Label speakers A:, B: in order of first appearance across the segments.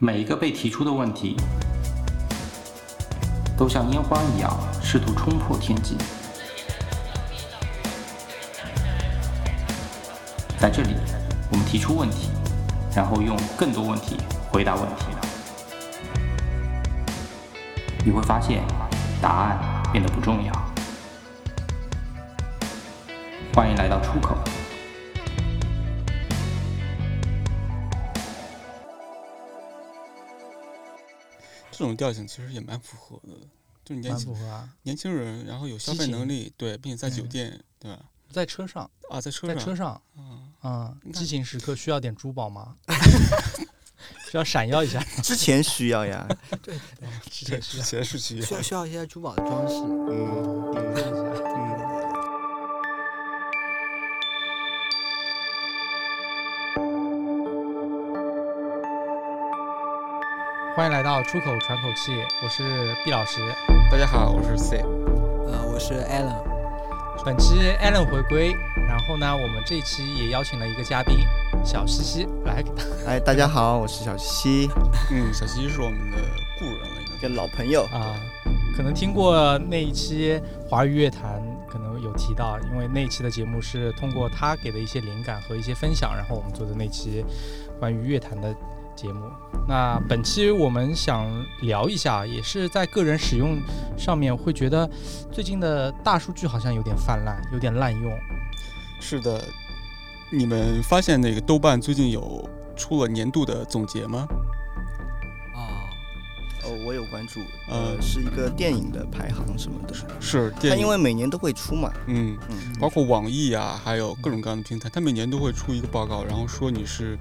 A: 每一个被提出的问题，都像烟花一样试图冲破天际。在这里，我们提出问题，然后用更多问题回答问题。你会发现，答案变得不重要。欢迎来到出口。
B: 这种调性其实也蛮符合的，就年轻
C: 啊。
B: 年轻人，然后有消费能力，对，并且在酒
C: 嗯
B: 店，对吧？
C: 在车上，
B: 啊，在车上，
C: 在车上，
B: 啊，
C: 嗯，激情时刻需要点珠宝吗？需要闪耀一下，
D: 之前需要呀，
C: 之
B: 对，
C: 前需
B: 之前是需要，
E: 需要需要一些珠宝的装饰。
B: 嗯
C: 要点缀一下。欢迎来到出口喘口气，我是毕老师。
B: 大家好，我是 C，
E: 呃，我是 Allen
C: 本期 Allen 回归，然后呢，我们这一期也邀请了一个嘉宾小西西来
D: 哎，大家好，我是小西，
B: 嗯，小西是我们的故人了，已
D: 一
B: 经，
D: 个老朋友。
C: 啊，可能听过那一期华语乐坛，可能有提到，因为那一期的节目是通过他给的一些灵感和一些分享，然后我们做的那期关于乐坛的节目。那本期我们想聊一下，也是在个人使用上面会觉得最近的大数据好像有点泛滥，有点滥用。
B: 是的，你们发现那个豆瓣最近有出了年度的总结吗？呃
D: 呃，是一个电影的排行什么的。它
B: 是电影，
D: 因为每年都会出嘛，
B: 嗯，
D: 嗯，
B: 包括网易啊，还有各种各样的平台，它每年都会出一个报告，然后说你是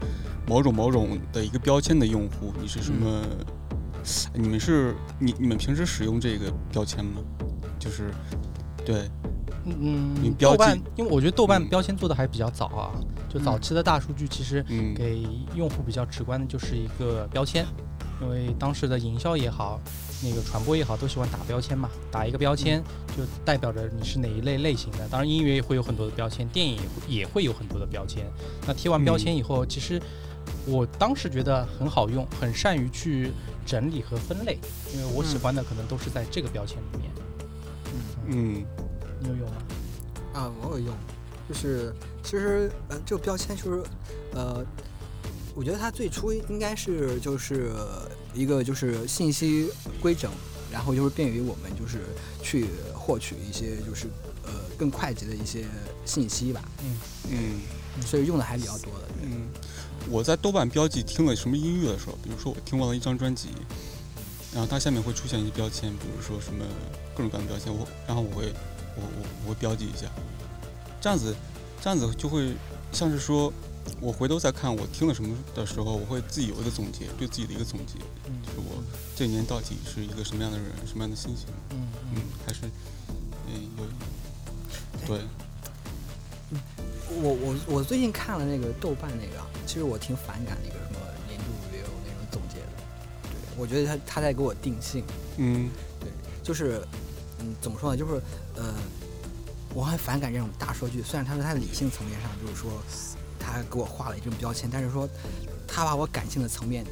B: 某种某种的一个标签的用户，你是什么？你们是你你们平时使用这个标签吗？就是对，你
C: 嗯，
B: 标记
C: 豆瓣，因为我觉得豆瓣
B: 嗯。
C: 标签做的还比较早啊，就早期的大数据其实
B: 嗯。
C: 给用户比较直观的就是一个标签，因为当时的营销也好，那个传播也好，都喜欢打标签嘛，打一个标签就代表着你是哪一类类型的。当然，音乐也会有很多的标签，电影也会也会有很多的标签。那贴完标签以后，其实我当时觉得很好用，很善于去整理和分类，因为我喜欢的可能都是在这个标签里面。
B: 嗯
C: 你有用吗？
E: 啊，我有用，就是其实呃，这个标签就是呃，我觉得它最初应该是就是一个就是信息规整，然后就是便于我们就是去获取一些就是呃更快捷的一些信息吧，
B: 嗯嗯
E: 所以用的还比较多的。
B: 嗯，我在豆瓣标记听了什么音乐的时候，比如说我听完了一张专辑，然后它下面会出现一些标签，比如说什么各种各样的标签，我然后我会我我我会标记一下，这样子这样子就会像是说。我回头再看我听了什么的时候，我会自己有一个总结，对自己的一个总结，
C: 嗯
B: 就是我这一年到底是一个什么样的人，什么样的心情，
C: 嗯
B: 嗯，还是嗯有对，
E: 我我我最近看了那个豆瓣那个啊，其实我挺反感那个什么年度 review 那种总结的，对我觉得他他在给我定性。
B: 嗯对
E: 就是，嗯，怎么说呢？就是，呃，我很反感这种大数据。虽然他说他理性层面上就是说，他给我画了一种标签，但是说他把我感性的层面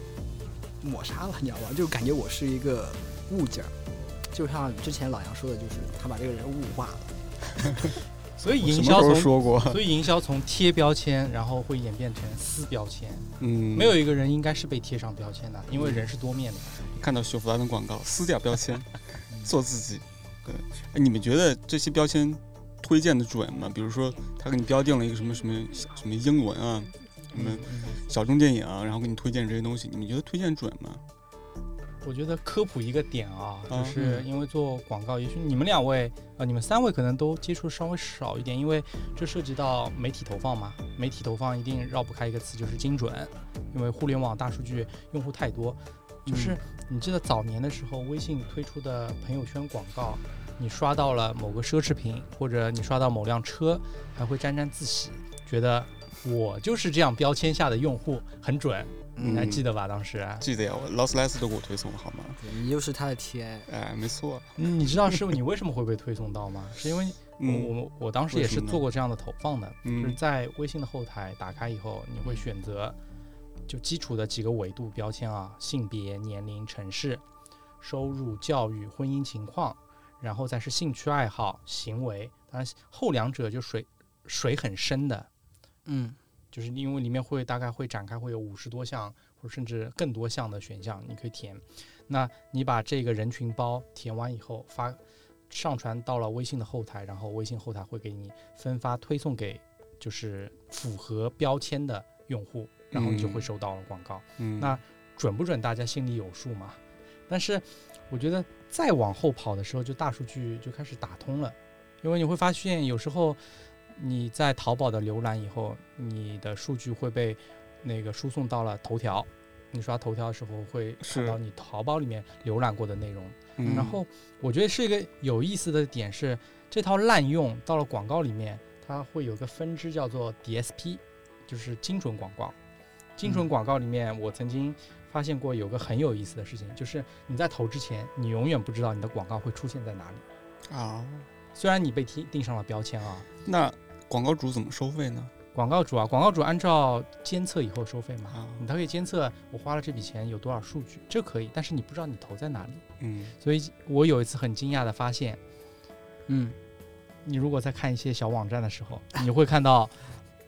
E: 抹杀了，你知道吧？就感觉我是一个物件儿，就像之前老杨说的，就是他把这个人物化了。
C: 所以营销从
B: 说过？
C: 所以营销从贴标签，然后会演变成撕标签。
B: 嗯，
C: 没有一个人应该是被贴上标签的，因为人是多面的。
B: 看到雪佛兰的广告，撕掉标签，做自己。对，哎，你们觉得这些标签推荐的准吗？比如说，他给你标定了一个什么什么什么英文啊，什么小众电影啊，然后给你推荐这些东西，你们觉得推荐准吗？
C: 我觉得科普一个点啊，就
B: 啊
C: 是因为做广告，也许你们两位呃，你们三位可能都接触稍微少一点，因为这涉及到媒体投放嘛。媒体投放一定绕不开一个词，就是精准，因为互联网大数据用户太多。就是你记得早年的时候，微信推出的朋友圈广告，你刷到了某个奢侈品，或者你刷到某辆车，还会沾沾自喜，觉得我就是这样标签下的用户，很准。你还
B: 嗯
C: 记得吧？当时，
B: 记得呀，我劳斯莱斯都给我推送了，好吗？
E: 你又是他的 TA，
B: 哎，没错，
C: 嗯你知道师傅你为什么会被推送到吗？是因为我
B: 嗯
C: 我我当时也是做过这样的投放的，就是
B: 嗯
C: 在微信的后台打开以后，你会选择就基础的几个维度标签啊，性别、年龄、城市、收入、教育、婚姻情况，然后再是兴趣爱好、行为。当然后两者就水水很深的，
E: 嗯
C: 就是因为里面会大概会展开会有五十多项或者甚至更多项的选项，你可以填。那你把这个人群包填完以后发上传到了微信的后台，然后微信后台会给你分发推送给就是符合标签的用户，然后你就会
B: 嗯
C: 收到了广告。
B: 嗯，
C: 那准不准大家心里有数嘛？但是我觉得再往后跑的时候，就大数据就开始打通了，因为你会发现有时候你在淘宝的浏览以后，你的数据会被那个输送到了头条。你刷头条的时候会看到你淘宝里面浏览过的内容，
B: 嗯
C: 然后我觉得是一个有意思的点是，这套滥用到了广告里面，它会有个分支叫做 DSP，就是精准广告。精准
B: 嗯
C: 广告里面，我曾经发现过有个很有意思的事情，就是你在投之前，你永远不知道你的广告会出现在哪里。
B: 啊，
C: 虽然你被贴定上了标签啊，
B: 那广告主怎么收费呢？
C: 广告主啊，广告主按照监测以后收费嘛，
B: 啊，你
C: 他可以监测我花了这笔钱有多少数据，这可以，但是你不知道你投在哪里。
B: 嗯
C: 所以我有一次很惊讶的发现，
E: 嗯，
C: 你如果在看一些小网站的时候，你会看到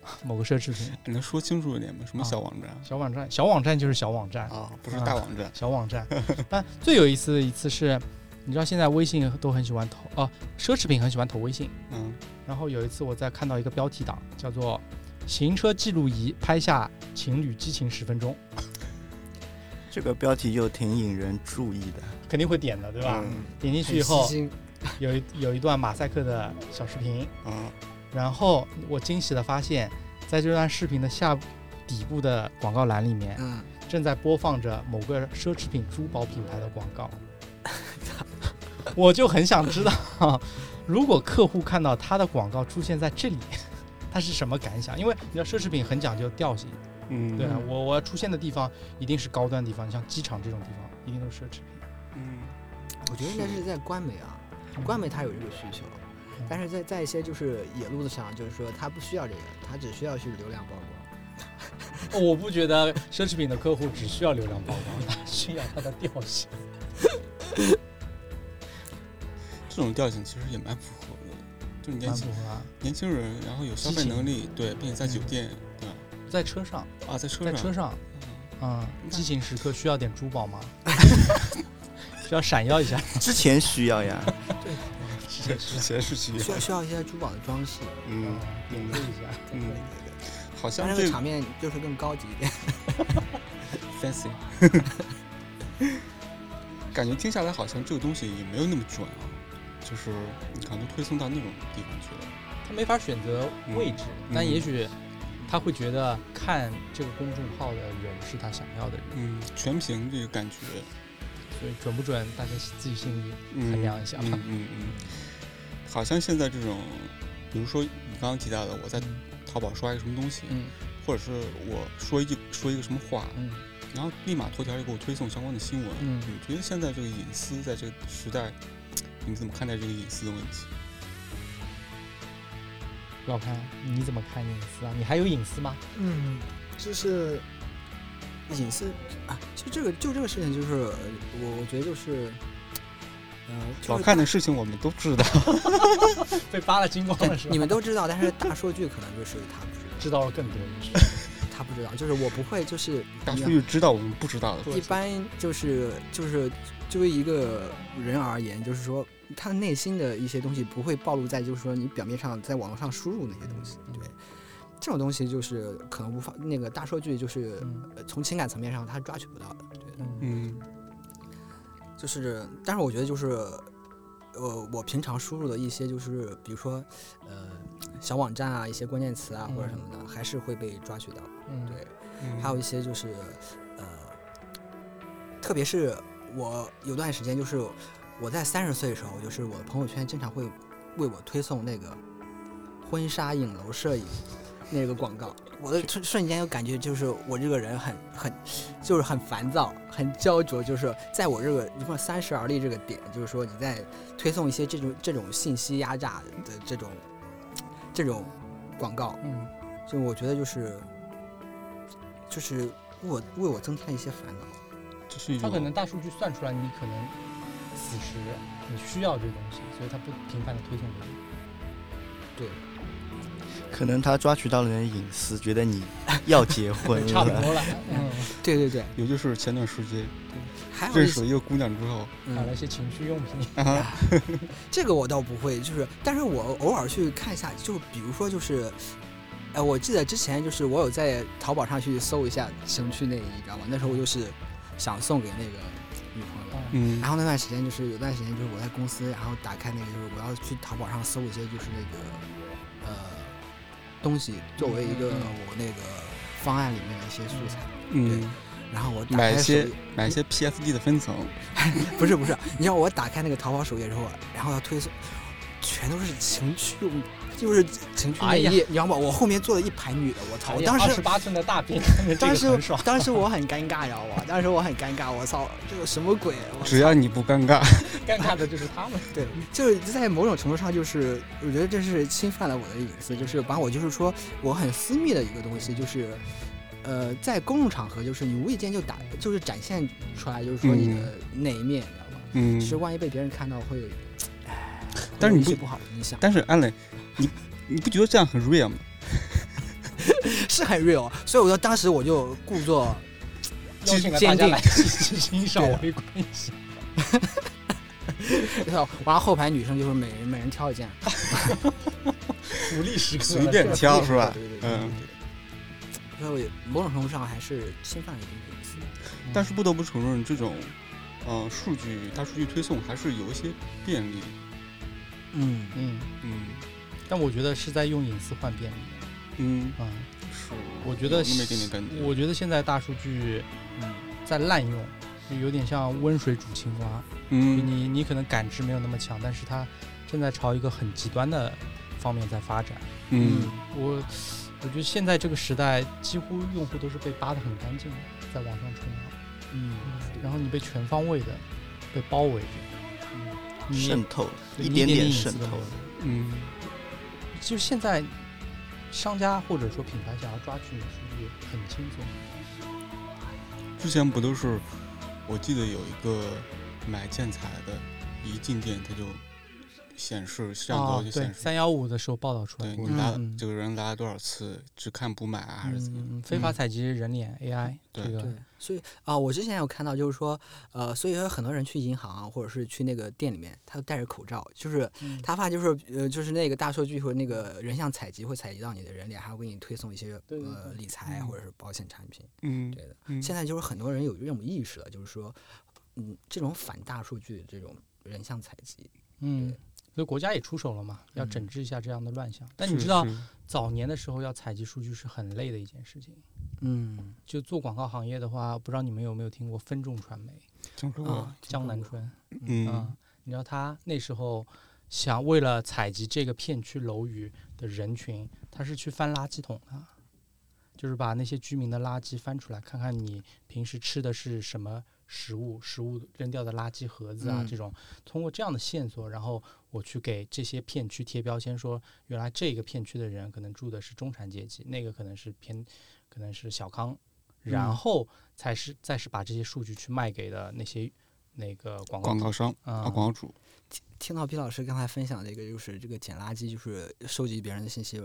C: 某个奢侈品
B: 你 能说清楚一点吗？什么
C: 啊
B: 小网站
C: 小网站，小网站就是小网站，
B: 啊？不是
C: 啊
B: 大网站
C: 小网站。但最有意思的一次是，你知道现在微信都很喜欢投哦、奢侈品很喜欢投微信。
B: 嗯
C: 然后有一次我在看到一个标题党，叫做“行车记录仪拍下情侣激情十分钟
D: 这个标题就挺引人注意的。”，
C: 肯定会点的，对吧？
B: 嗯
C: 点进去以后有一有一段马赛克的小视频，
B: 啊
C: 然后我惊喜的发现，在这段视频的下底部的广告栏里面，
E: 嗯，
C: 正在播放着某个奢侈品珠宝品牌的广告。我就很想知道，如果客户看到他的广告出现在这里，他是什么感想？因为你知道奢侈品很讲究调性，
B: 嗯。
C: 对啊，我我要出现的地方一定是高端地方，像机场这种地方一定都是奢侈品。
B: 嗯。
E: 我觉得应该是。在官媒啊，官媒它有这个需求，但是在在一些就是野路子上，就是说他不需要这个，他只需要去流量曝光。
C: 哦 我不觉得奢侈品的客户只需要流量曝光，他需要他的调性。
B: 这种调性其实也蛮符合的，就是年轻
C: 蛮符合啊，
B: 年轻人，然后有消费能力，对，并且在酒
C: 嗯
B: 店，对？
C: 在车上，
B: 啊，在车上，
C: 在车上，嗯，激情时刻需要点珠宝吗？需要闪耀一下。
D: 之前需要呀，
B: 之前是需要，
E: 需要需要一些珠宝的装饰，
B: 嗯
C: 点缀一下。
B: 嗯，好像
E: 这
B: 这
E: 个场面就是更高级一点。
B: fancy，感觉听下来好像这个东西也没有那么准啊，就是你可能都推送到那种地方去了。
C: 他没法选择位置，
B: 嗯
C: 但也许他会觉得看这个公众号的人是他想要的人，
B: 嗯，全屏这个感觉，
C: 所以准不准，大家自己心里
B: 嗯，
C: 衡量一下吧
B: 嗯嗯嗯，好像现在这种，比如说你刚刚提到的，我在淘宝刷一个什么东西，
C: 嗯
B: 或者是我说一句说一个什么话，
C: 嗯
B: 然后立马头条就给我推送相关的新闻。
C: 嗯
B: 你觉得现在这个隐私在这个时代，你怎么看待这个隐私的问题？
C: 老潘，你怎么看隐私啊？你还有隐私吗？
E: 嗯，就是隐私啊，就这个就这个事情，就是呃我我觉得就是，呃，就是
B: 老看的事情我们都知道。
C: 被扒了精光了是吧？
E: 你们都知道，但是大数据可能就是他不知道，
C: 知道了更多的是。
E: 他不知道，就是我不会，就是
B: 大数据知道我们不知道的。
E: 一般就是就是作为一个人而言，就是说他内心的一些东西不会暴露在就是说你表面上在网络上输入那些东西，对，这种东西就是可能无法那个大数据就是、
C: 嗯。
E: 呃从情感层面上它抓取不到的，对，
C: 嗯。
B: 嗯。
E: 就是但是我觉得就是呃我平常输入的一些就是比如说呃小网站啊一些关键词啊或者什么的，还是会被抓取到，
C: 嗯，
E: 对。
B: 嗯，
E: 还有一些就是，呃，特别是我有段时间，就是我在三十岁的时候，就是我的朋友圈经常会为我推送那个婚纱影楼摄影那个广告，我的瞬瞬间就感觉就是我这个人很很就是很烦躁，很焦灼，就是在我这个一共三十而立这个点，就是说你在推送一些这种这种信息压榨的这种这种广告，
C: 嗯
E: 就我觉得就是就是为我为我增添一些烦恼。
B: 这是一
C: 它可能大数据算出来你可能此时你需要这个东西，所以他不频繁的推送给你。
E: 对，
D: 可能他抓取到了你的隐私，觉得你要结婚
C: 差不。多了，嗯，
E: 对对对，
B: 也就是前段时间
E: 还有一些
B: 认识了一个姑娘之后，
E: 嗯，
C: 买了一些情趣用品。
B: 啊，
E: 这个我倒不会，就是，但是我偶尔去看一下，就比如说就是，呃，我记得之前就是我有在淘宝上去搜一下情趣内衣，你知道吗？那时候我就是想送给那个女朋友。
B: 嗯
E: 然后那段时间就是有段时间就是我在公司，然后打开那个就是我要去淘宝上搜一些就是那个呃东西作为一个
C: 嗯
E: 我那个方案里面的一些素材，
B: 嗯，
E: 然后我打
B: 买一些买一些 PSD 的分层，
E: 不是不是，你知道我打开那个淘宝首页之后，然后要推送，全都是情趣用，就是情趣
C: 哎呀
E: 内衣，你知道吗？我后面坐了一排女的，我操！我当时
C: 二十八寸的大兵，看着这
E: 当时。当时我很尴尬，你知道吗？当时我很尴尬，我操，这个什么鬼？
B: 只要你不尴尬，
C: 尴尬的就是他们。
E: 对，就是在某种程度上，就是我觉得这是侵犯了我的隐私，就是把我就是说我很私密的一个东西，就是呃，在公众场合，就是你无意间就打，就是展现出来，就是说你的那一面，你知道吗？
B: 嗯
E: 其，实万一被别人看到，会
B: 但是你不
E: 不好的影响，
B: 但是安磊，你你不觉得这样很 real 吗？
E: 是很 real，所以我说当时我就故作坚定
C: 欣赏
E: 对
C: 微关系。
E: 然 后然后后排女生就是每人每人挑一件，
C: 鼓励时刻
B: 随便挑是吧
E: 对对对对
B: 嗯
E: 对所以某种程度上还是侵犯了一定的隐私。
B: 但是不得不承认，这种呃数据大数据推送还是有一些便利。
E: 嗯，
C: 嗯，
B: 嗯。
C: 但我觉得是在用隐私换便利。
B: 嗯，
C: 啊，
B: 是，
C: 我觉得
B: 有那么一点点感觉。
C: 我觉得现在大数据
E: 嗯。
C: 在滥用，就有点像温水煮青蛙。
B: 嗯。
C: 你你可能感知没有那么强，但是它正在朝一个很极端的方面在发展。
B: 嗯。
C: 我我觉得现在这个时代，几乎用户都是被扒得很干净的，在网上冲浪，
E: 嗯，
C: 然后你被全方位的被包围着，
D: 渗透一点点渗透。
B: 嗯
C: 就现在，商家或者说品牌想要抓取你的数据很轻松。
B: 之前不都是，我记得有一个买建材的，一进店他就显示摄像头
C: 哦对，
B: 就显示，
C: 三幺五的时候报道出来
B: 你。拉
C: 嗯
B: 这个人来了多少次，只看不买啊，还是怎么
C: 非法
B: 嗯
C: 采集人脸 AI
B: 对
C: 这个
E: 对，所以啊、我之前有看到，就是说，呃，所以有很多人去银行啊，或者是去那个店里面，他都戴着口罩，就是
C: 嗯
E: 他怕就是呃，就是那个大数据或者那个人像采集会采集到你的人脸，还会给你推送一些
C: 对对
E: 呃理财
B: 嗯
E: 或者是保险产品。
B: 嗯
E: 对的，
B: 嗯，
E: 现在就是很多人有这种意识了，就是说，嗯，这种反大数据的这种人像采集，
C: 嗯
E: 对，
C: 所以国家也出手了嘛，要
E: 嗯
C: 整治一下这样的乱象。但你知道，早年的时候要采集数据是很累的一件事情。
E: 嗯
C: 就做广告行业的话，不知道你们有没有听过分众传媒
B: 听说过
E: 啊，
C: 江南春？
B: 嗯
C: 啊，你知道他那时候想为了采集这个片区楼宇的人群，他是去翻垃圾桶的，就是把那些居民的垃圾翻出来，看看你平时吃的是什么食物，食物扔掉的垃圾盒子啊，
E: 嗯。
C: 这种通过这样的线索，然后我去给这些片区贴标签，说原来这个片区的人可能住的是中产阶级，那个可能是偏可能是小康，然
E: 嗯。
C: 后才是再是把这些数据去卖给的那些那个广告
B: 广告商啊，
C: 啊
B: 广告主，
E: 听到毕老师刚才分享这个，就是这个捡垃圾，就是收集别人的信息，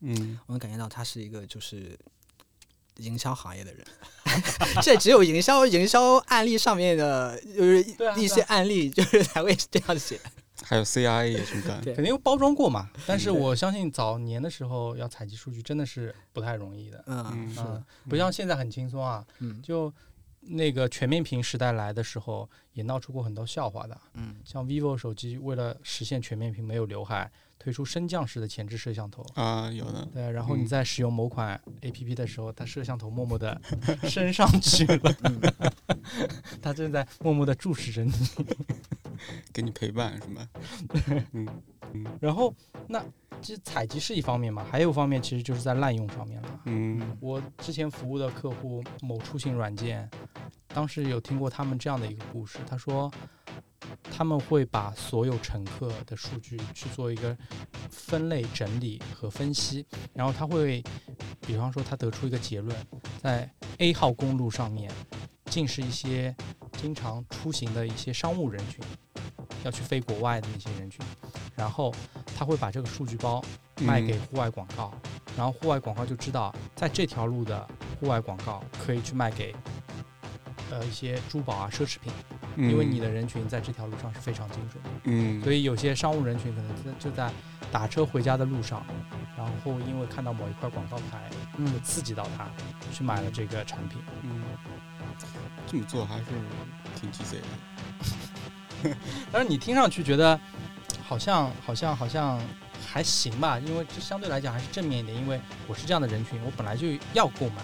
B: 嗯，
E: 我能感觉到他是一个就是营销行业的人，这只有营销营销案例上面的，就是一些案例，就是才会这样写。
B: 还有 CIA 也去干，
C: 肯定有包装过嘛。但是我相信早年的时候要采集数据真的是不太容易的，
E: 嗯，
B: 嗯
E: 是的
C: 嗯，不像现在很轻松啊。
E: 嗯
C: 就那个全面屏时代来的时候，也闹出过很多笑话的。
E: 嗯
C: 像 vivo 手机为了实现全面屏没有刘海，推出升降式的前置摄像头。
B: 啊，有的，
C: 对，然后你
B: 嗯
C: 在使用某款 A P P 的时候，它摄像头默默的 升上去了，
E: 嗯
C: 它正在默默的注视着你。
B: 给你陪伴是吗？嗯
C: 然后，那这采集是一方面嘛，还有一方面其实就是在滥用上面了。
B: 嗯
C: 我之前服务的客户某出行软件，当时有听过他们这样的一个故事，他说他们会把所有乘客的数据去做一个分类整理和分析，然后他会，比方说他得出一个结论，在 A 号公路上面，尽是一些经常出行的一些商务人群，要去飞国外的那些人群，然后他会把这个数据包卖给户外广告，然后户外广告就知道在这条路的户外广告可以去卖给呃一些珠宝啊奢侈品，
B: 嗯，
C: 因为你的人群在这条路上是非常精准的。
B: 嗯，
C: 所以有些商务人群可能就就在打车回家的路上，然后因为看到某一块广告牌，就
E: 嗯，
C: 刺激到他，去买了这个产品。
B: 嗯，这么做还是挺鸡贼的。
C: 但是你听上去觉得好像好像好像还行吧，因为这相对来讲还是正面一点，因为我是这样的人群，我本来就要购买，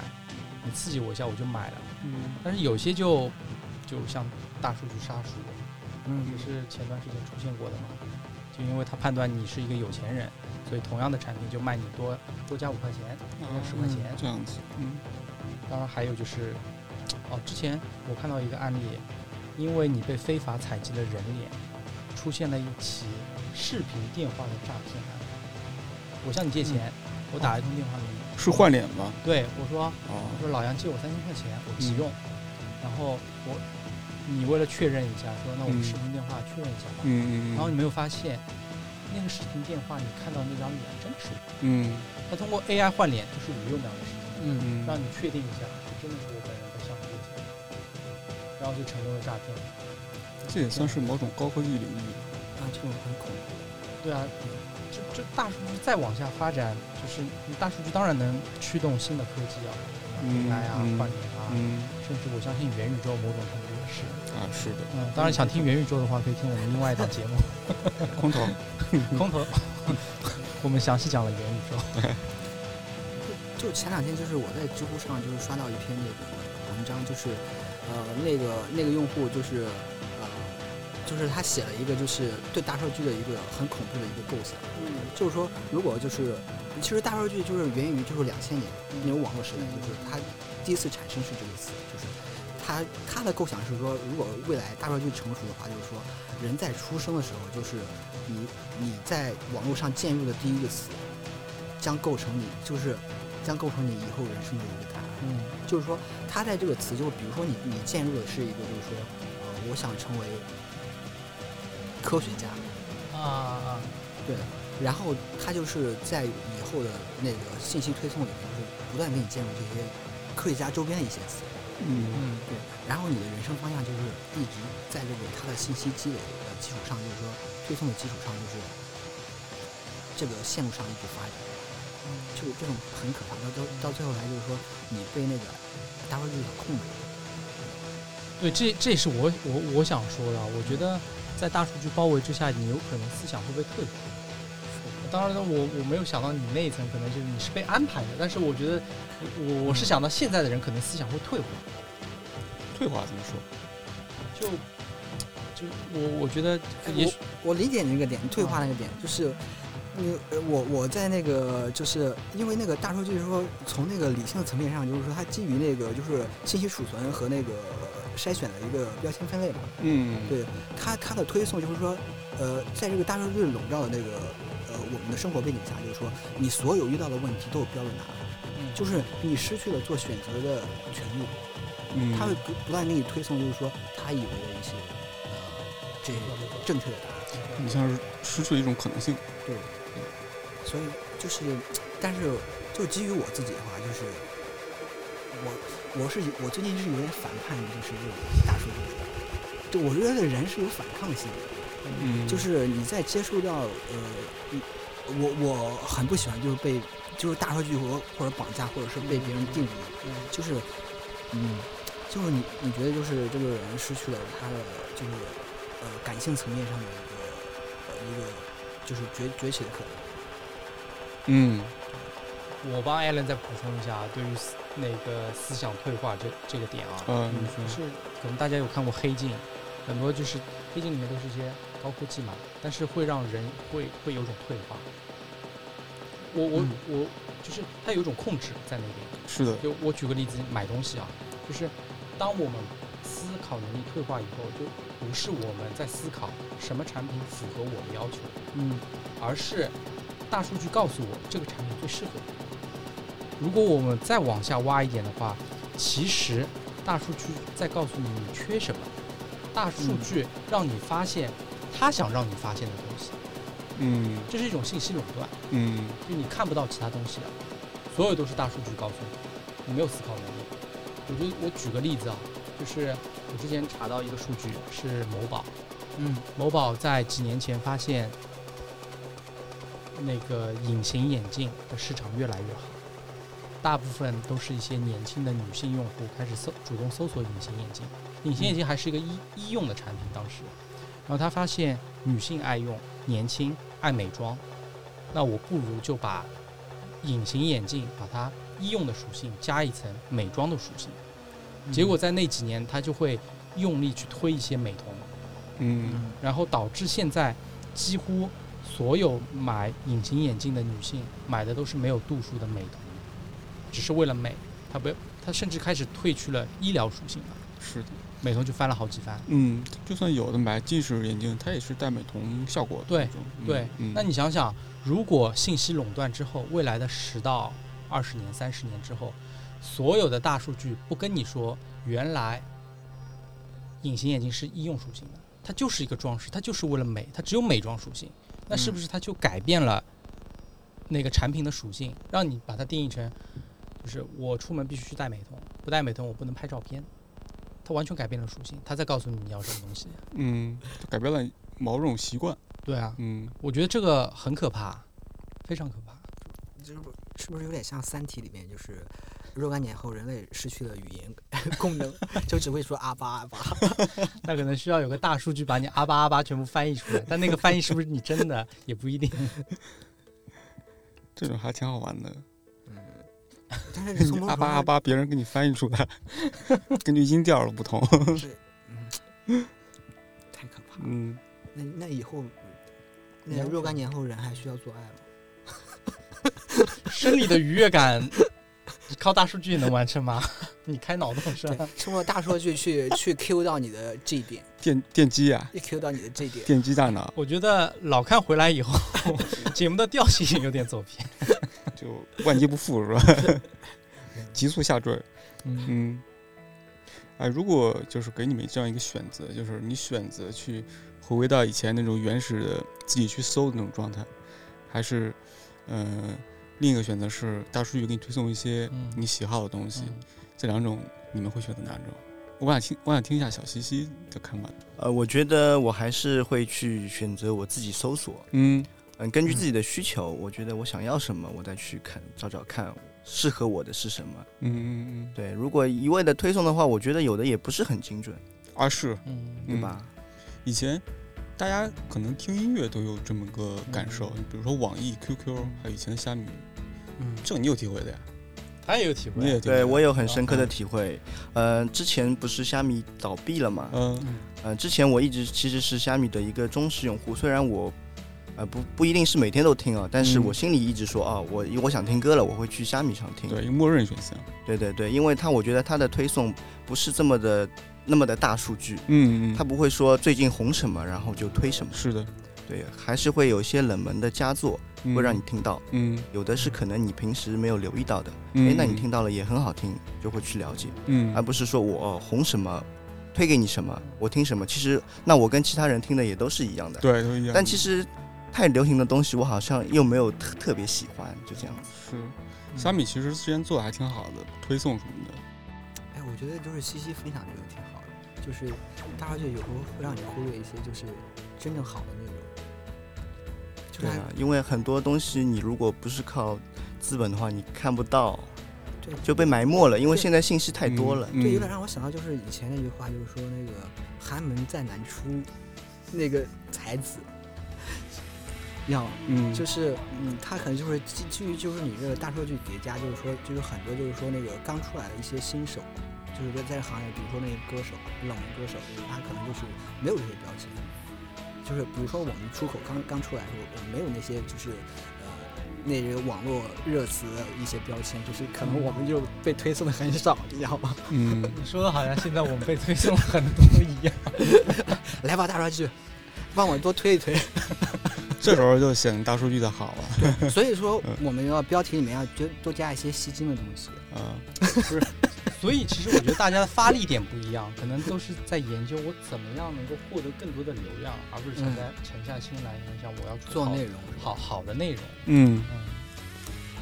C: 你刺激我一下我就买了。
B: 嗯。
C: 但是有些就就像大数据杀熟，
E: 嗯。
C: 也是前段时间出现过的嘛，就因为他判断你是一个有钱人，所以同样的产品就卖你多多加五块钱，多加十块钱。
B: 这样子，嗯。
C: 当然还有就是，哦，之前我看到一个案例，因为你被非法采集的人脸，出现了一起视频电话的诈骗案。我向你借钱，我打一通电话给你，
B: 是换脸吧？
C: 对我说，
B: 哦
C: 我，说老杨借我三千块钱，我急用，然后我你为了确认一下，说那我们
B: 嗯
C: 视频电话确认一下吧。
B: 嗯嗯，
C: 然后你没有发现，那个视频电话你看到那张脸真的是我，
B: 嗯
C: 他通过 AI 换脸就是五六秒的时间。
E: 嗯
B: 嗯，
C: 让你确定一下，真的是我本人在向你借钱，然后就成功了诈骗。
B: 这也算是某种高科技领域。
E: 啊，这种很恐怖。
C: 对啊，这这大数据再往下发展，就是大数据当然能驱动新的科技啊，
B: 嗯
C: AI 啊、
B: 嗯
C: 换脸啊，
B: 嗯
C: 甚至我相信元宇宙某种程度也是。
B: 啊，是的，
C: 嗯，当然想听元宇宙的话，可以听我们另外一档节目。
B: 空投，《
C: 空投》，我们详细讲了元宇宙。
E: 就前两天，就是我在知乎上就是刷到一篇那个文章，就是呃那个那个用户就是呃就是他写了一个就是对大数据的一个很恐怖的一个构想，就是说如果就是其实大数据就是源于就是两千年那种网络时代，就是它第一次产生是这个词，就是他他的构想是说，如果未来大数据成熟的话，就是说人在出生的时候，就是你你在网络上建入的第一个词，将构成你就是将构成你以后人生的一个答案。
C: 嗯
E: 就是说，他在这个词，就是比如说你你建入的是一个，就是说，呃，我想成为科学家，
C: 啊啊，
E: 对，然后他就是在以后的那个信息推送里面，就是不断给你介入这些科学家周边的一些词，
B: 嗯
C: 嗯
E: 对，然后你的人生方向就是一直在这个他的信息积累的基础上，就是说推送的基础上，就是这个线路上一直发展，就这种很可怕，到到到最后来就是说你被那个大数据所控制。
C: 对，这这也是我我我想说的。我觉得在大数据包围之下，你有可能思想会被退化。当然了，我我没有想到你那一层可能就是你是被安排的，但是我觉得我我是想到现在的人可能思想会退化，
B: 退化怎么说？
C: 就就我我觉得也许
E: 我理解你那个点，退化那个点，就是你呃我我在那个就是因为那个大数据说从那个理性的层面上，就是说它基于那个就是信息储存和那个筛选的一个标签分类嘛，
B: 嗯，
E: 对它它的推送就是说，呃，在这个大数据笼罩的那个呃我们的生活背景下，就是说你所有遇到的问题都有标准答案，就是你失去了做选择的权利，
B: 嗯，
E: 它会不不断给你推送，就是说他以为的一些呃这正确的答案。
B: 你像是失去了一种可能性。
E: 对，所以就是，但是就基于我自己的话，就是我我是我最近是有点反叛，就是这种大数据。就我觉得人是有反抗性的，
B: 嗯，
E: 就是你在接触到呃，你我我很不喜欢就是被就是大数据或或者绑架，或者是被别人定义，就是嗯，就是你你觉得就是这个人失去了他的就是呃感性层面上的一个呃一个就是崛崛起的可能。
B: 嗯
C: 我帮艾伦再补充一下啊，对于那个思想退化这这个点啊，
B: 嗯，
C: 就是可能大家有看过《黑镜》，很多就是《黑镜》里面都是一些高科技嘛，但是会让人会会有种退化。我我、
B: 嗯
C: 我就是它有一种控制在那边。
B: 是的，
C: 就我举个例子，买东西啊，就是当我们思考能力退化以后，就不是我们在思考什么产品符合我的要求，
E: 嗯
C: 而是大数据告诉我这个产品最适合。你。如果我们再往下挖一点的话，其实大数据在告诉你你缺什么，大数据让你发现他想让你发现的东西，
B: 嗯。
C: 这是一种信息垄断，
B: 嗯。
C: 就你看不到其他东西了，所有都是大数据告诉你，你没有思考能力。我觉得我举个例子啊，就是我之前查到一个数据是某宝，
E: 嗯。
C: 某宝在几年前发现，那个隐形眼镜的市场越来越好，大部分都是一些年轻的女性用户开始搜主动搜索隐形眼镜。隐形眼镜还是一个医医用的产品，当时，然后他发现女性爱用，年轻爱美妆，那我不如就把隐形眼镜把它医用的属性加一层美妆的属性。结果在那几年，他就会用力去推一些美瞳。
B: 嗯
C: 然后导致现在几乎所有买隐形眼镜的女性买的都是没有度数的美瞳，只是为了美，她不，她甚至开始褪去了医疗属性了，
B: 是的，
C: 美瞳就翻了好几番。
B: 嗯，就算有的买近视眼镜，它也是带美瞳效果的
C: 对。
B: 嗯
C: 对，
B: 嗯，
C: 那你想想，如果信息垄断之后，未来的十到二十年、三十年之后，所有的大数据不跟你说，原来隐形眼镜是医用属性的，它就是一个装饰，它就是为了美，它只有美妆属性，那是不是它就改变了那个产品的属性，让你把它定义成，就是我出门必须去戴美瞳，不戴美瞳我不能拍照片，它完全改变了属性，它在告诉你你要什么东西。
B: 嗯，就改变了某种习惯。
C: 对啊，
B: 嗯
C: 我觉得这个很可怕，非常可怕。
E: 就是不是有点像《三体》里面，就是若干年后人类失去了语言 功能，就只会说阿巴阿巴。
C: 那可能需要有个大数据把你阿巴阿巴全部翻译出来，但那个翻译是不是你真的也不一定。
B: 这种还挺好玩的。
E: 但是
B: 阿巴阿巴，别人给你翻译出来，根据音调的不同。
E: 嗯，太可怕了。
B: 嗯，
E: 那那以后，那若干年后人还需要做爱吗？
C: 生理的愉悦感靠大数据能完成吗？你开脑洞是吧？，
E: 通过大数据去去 Q 到你的 G 点，
B: 电电机啊，
E: 一 Q 到你的 G 点，
B: 电机大脑，
C: 我觉得老看回来以后，节目的调性有点走偏。
B: 就万劫不复是吧？急速下坠。
C: 嗯
B: 嗯，哎，如果就是给你们这样一个选择，就是你选择去回归到以前那种原始的自己去搜的那种状态，还是，呃，另一个选择是大数据给你推送一些
C: 嗯
B: 你喜好的东西，
C: 嗯
B: 这两种你们会选择哪种？我想听，我想听一下小西西的看法。
D: 呃，我觉得我还是会去选择我自己搜索，
B: 嗯
D: 嗯，根据自己的需求，我觉得我想要什么，我再去看找找看适合我的是什么。
B: 嗯嗯嗯，
D: 对，如果一味的推送的话，我觉得有的也不是很精准，
B: 啊是，
C: 嗯
B: 嗯
D: 对吧？
B: 以前大家可能听音乐都有这么个感受，
C: 嗯
B: 比如说网易、QQ，还有以前的虾米，
C: 嗯，
B: 这个你有体会的呀？
C: 他也有体会。
B: 你也体会
D: 对我有很深刻的
B: 嗯
D: 体会。呃，之前不是虾米倒闭了嘛？
B: 嗯
D: 呃，之前我一直其实是虾米的一个忠实用户，虽然我。呃，不不一定是每天都听啊，但是
B: 嗯
D: 我心里一直说啊，我我想听歌了，我会去虾米上听。
B: 对，一个默认选项。
D: 对对对，因为它我觉得它的推送不是这么的那么的大数据，
B: 嗯嗯，
D: 它不会说最近红什么，然后就推什么。
B: 是的，
D: 对，还是会有一些冷门的佳作
B: 嗯
D: 会让你听到，
B: 嗯
D: 有的是可能你平时没有留意到的，
B: 嗯，
D: 诶，那你听到了也很好听，就会去了解，
B: 嗯，
D: 而不是说我、哦、红什么，推给你什么，我听什么。其实那我跟其他人听的也都是一样的，
B: 对都一样。
D: 但其实太流行的东西，我好像又没有特特别喜欢，就这样子。
B: 是虾米其实之前做的还挺好的，推送什么的。
E: 哎，我觉得就是西西分享这个挺好的，就是大数据有时候会让你忽略一些就是真正好的内容。
D: 对啊，因为很多东西你如果不是靠资本的话，你看不到，
E: 对
D: 就被埋没了，因为现在信息太多了。
B: 嗯
E: 对，有点让我想到就是以前那句话，就是说那个寒门再难出，那个才子。要
B: 嗯，
E: 就是嗯，他可能就是基基于就是你这个大数据叠加，就是说就是很多就是说那个刚出来的一些新手，就是说在行业，比如说那些歌手、冷门歌手，他可能就是没有这些标签，就是比如说我们出口刚刚出来的时候，我们没有那些就是呃那些网络热词的一些标签，就是可能我们就被推送的很少，你知道吗？
B: 嗯，
C: 你说的好像现在我们被推送很多一样。
E: 来吧，大数据，帮我多推一推。
B: 这时候就显得大数据的好了。
E: 所以说
B: 嗯，
E: 我们要标题里面要多多加一些吸睛的东西。
B: 啊，
C: 所以其实我觉得大家的发力点不一样，可能都是在研究我怎么样能够获得更多的流量，而不是沉在沉下心来想想我要
E: 做内容，
C: 好好的内容。
B: 嗯，
C: 嗯，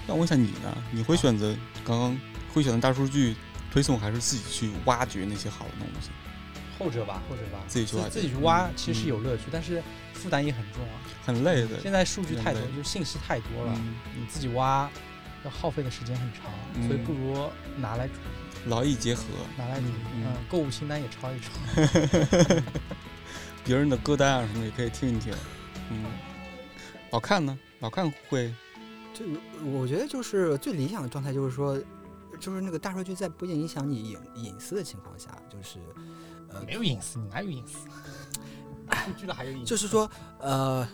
B: 那我问一下你呢？你会选择刚刚会选择大数据推送，还是自己去挖掘那些好的东西？
C: 后者吧，后者吧，
B: 自己去挖掘
C: 自己去挖
B: 嗯
C: 其实有乐趣，但是负担也很重啊。
B: 很累的。
C: 现在数据太多，就是信息太多了，
B: 嗯，
C: 你自己挖要耗费的时间很长，所以
B: 嗯
C: 不如拿来
B: 劳逸结合，
C: 拿来
B: 嗯
C: 购物清单也抄一抄。
B: 别人的歌单啊什么也可以听一听。嗯，老看呢？老看会
E: 就我觉得就是最理想的状态，就是说，就是那个大数据在不影响你隐隐私的情况下，就是呃，
C: 没有隐私，你哪有隐私？数据了还有隐私？
E: 就是说呃，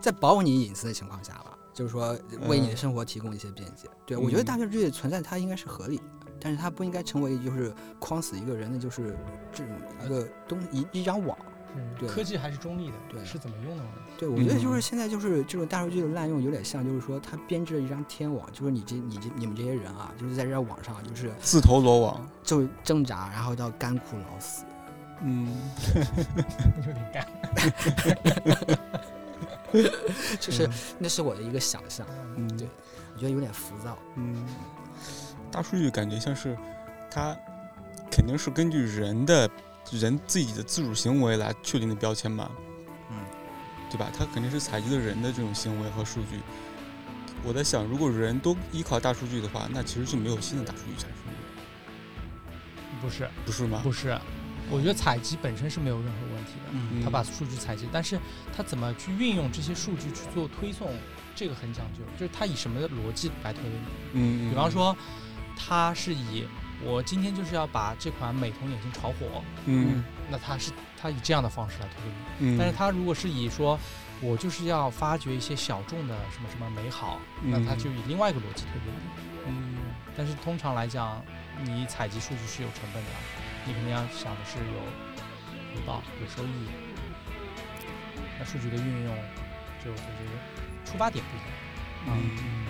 E: 在保护你隐私的情况下吧，就是说为你的生活提供一些便捷。对我觉得
B: 嗯
E: 大数据存在它应该是合理的，但是它不应该成为就是框死一个人的，就是这种一个东一一张网。
C: 嗯
E: 对
C: 科技还是中立的，
E: 对
C: 是怎么用的问题。
E: 对，我觉得就是
B: 嗯
E: 现在就是这种大数据的滥用，有点像就是说它编织了一张天网，就是你这你这你们这些人啊，就是在这张网上就是
B: 自投罗网。
E: 就挣扎，然后到干枯老死。
B: 嗯，
C: 有点干。
E: 就是那是我的一个想象，
B: 嗯，
E: 对我觉得有点浮躁。
B: 嗯，大数据感觉像是它肯定是根据人的人自己的自主行为来确定的标签吧，
E: 嗯，
B: 对吧？它肯定是采集的人的这种行为和数据。我在想，如果人都依靠大数据的话，那其实就没有新的大数据产生了，
C: 不是
B: 不是吗？
C: 不是，我觉得采集本身是没有任何问题的。
E: 嗯
C: 他把数据采集，但是他怎么去运用这些数据去做推送，这个很讲究，就是他以什么逻辑来推给你。
B: 嗯，
C: 比方说，他是以我今天就是要把这款美瞳眼镜炒火，
B: 嗯，
C: 那他是他以这样的方式来推给你。
B: 嗯，
C: 但是他如果是以说我就是要发掘一些小众的什么什么美好，那他就以另外一个逻辑推给你。
B: 嗯，
C: 但是通常来讲，你采集数据是有成本的，你肯定要想的是有回报、有收益。那数据的运用，就就是出发点不一样。
B: 嗯，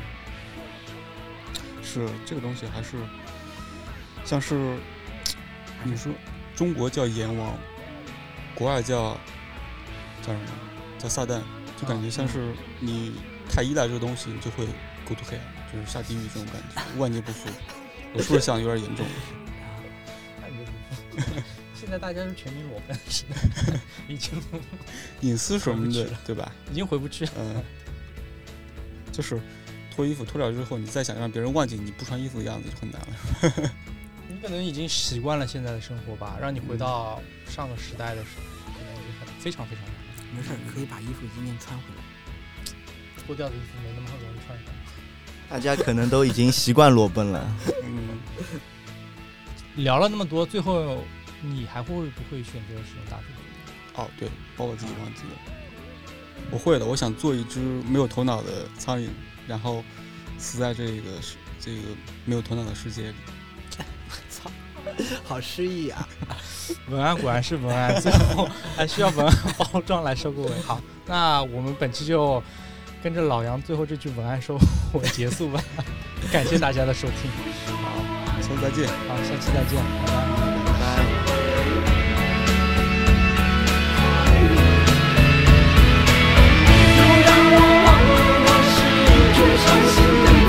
B: 是这个东西还是像是你说中国叫阎王，国外叫叫什么？叫撒旦，就感觉像是你太依赖这个东西，你就会 go to hell，就是下地狱这种感觉，万劫不复。我是不是想得有点严重？
C: 现在大家是全民裸奔时代，已经
B: 隐私什么的对吧？
C: 已经回不去了。
B: 嗯，就是脱衣服脱掉之后，你再想让别人忘记你不穿衣服的样子就很难了。
C: 你可能已经习惯了现在的生活吧，让你回到上个时代的时候，可能已经很非常非常难。
E: 没事，可以把衣服今天穿回来。
C: 脱掉的衣服没那么容易穿上。
D: 大家可能都已经习惯裸奔了。
B: 嗯，
C: 聊了那么多，最后你还会不会选择使用大数据？
B: 哦，对，把我自己忘记了。我会的，我想做一只没有头脑的苍蝇，然后死在这个世这个没有头脑的世界里。
E: 操，好诗意啊！
C: 文案果然是文案，最后 还需要文案包装来收个尾。好，那我们本期就跟着老杨最后这句文案收尾结束吧。感谢大家的收听，
B: 好，下次再见。
C: 好，下期再见，拜拜。最伤心的。